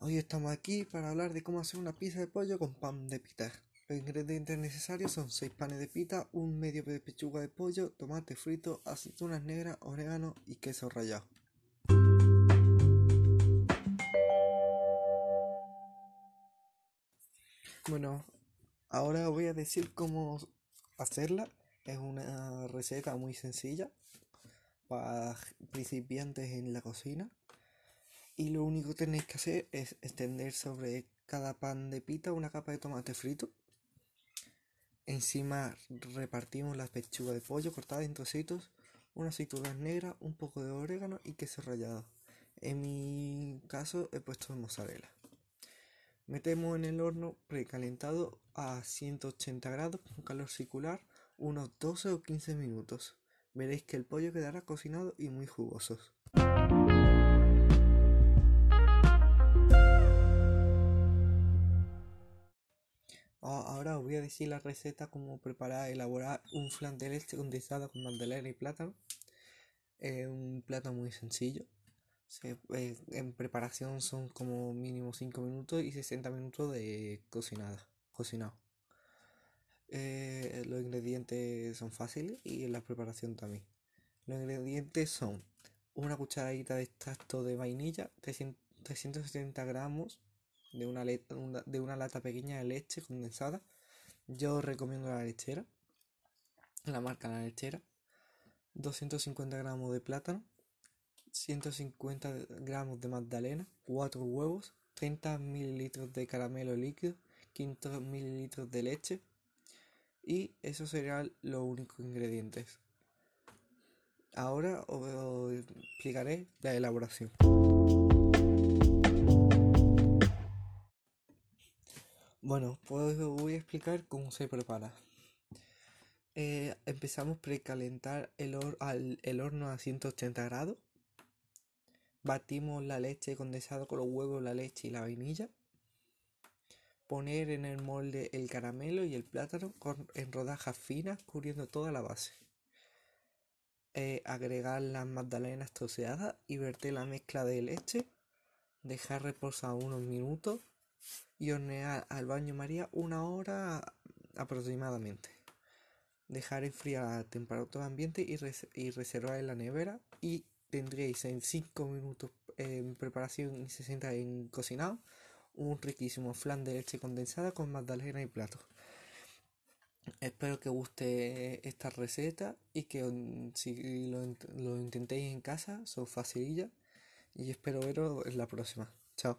Hoy estamos aquí para hablar de cómo hacer una pizza de pollo con pan de pita. Los ingredientes necesarios son 6 panes de pita, un medio de pechuga de pollo, tomate frito, aceitunas negras, orégano y queso rallado. Bueno, ahora voy a decir cómo hacerla. Es una receta muy sencilla para principiantes en la cocina. Y lo único que tenéis que hacer es extender sobre cada pan de pita una capa de tomate frito. Encima repartimos la pechuga de pollo cortada en trocitos, unas aceitunas negras, un poco de orégano y queso rallado. En mi caso he puesto mozzarella. Metemos en el horno precalentado a 180 grados con calor circular unos 12 o 15 minutos. Veréis que el pollo quedará cocinado y muy jugoso. Ahora os voy a decir la receta cómo preparar, elaborar un flan de leche condensada con magdalena y plátano. Es un plato muy sencillo. Eh, en preparación son como mínimo 5 minutos y 60 minutos de cocinada, cocinado. Eh, los ingredientes son fáciles y la preparación también. Los ingredientes son una cucharadita de extracto de vainilla, 370 gramos de una, de una lata pequeña de leche condensada. Yo recomiendo la lechera, la marca La Lechera. 250 gramos de plátano, 150 gramos de magdalena, 4 huevos, 30 mililitros de caramelo líquido, 500 mililitros de leche y esos serían los únicos ingredientes. Ahora os explicaré la elaboración. Bueno, pues os voy a explicar cómo se prepara. Eh, empezamos precalentar el, el horno a 180 grados. Batimos la leche condensada con los huevos, la leche y la vainilla. Poner en el molde el caramelo y el plátano en rodajas finas cubriendo toda la base. Eh, agregar las magdalenas troceadas y verter la mezcla de leche. Dejar reposar unos minutos y hornear al baño María una hora aproximadamente. Dejar enfriar a temperatura ambiente y, y reservar en la nevera y tendréis en 5 minutos en preparación y 60 en cocinado un riquísimo flan de leche condensada con magdalena y plato. Espero que guste esta receta y que si lo, lo intentéis en casa, son facilillas y espero veros en la próxima. Chao.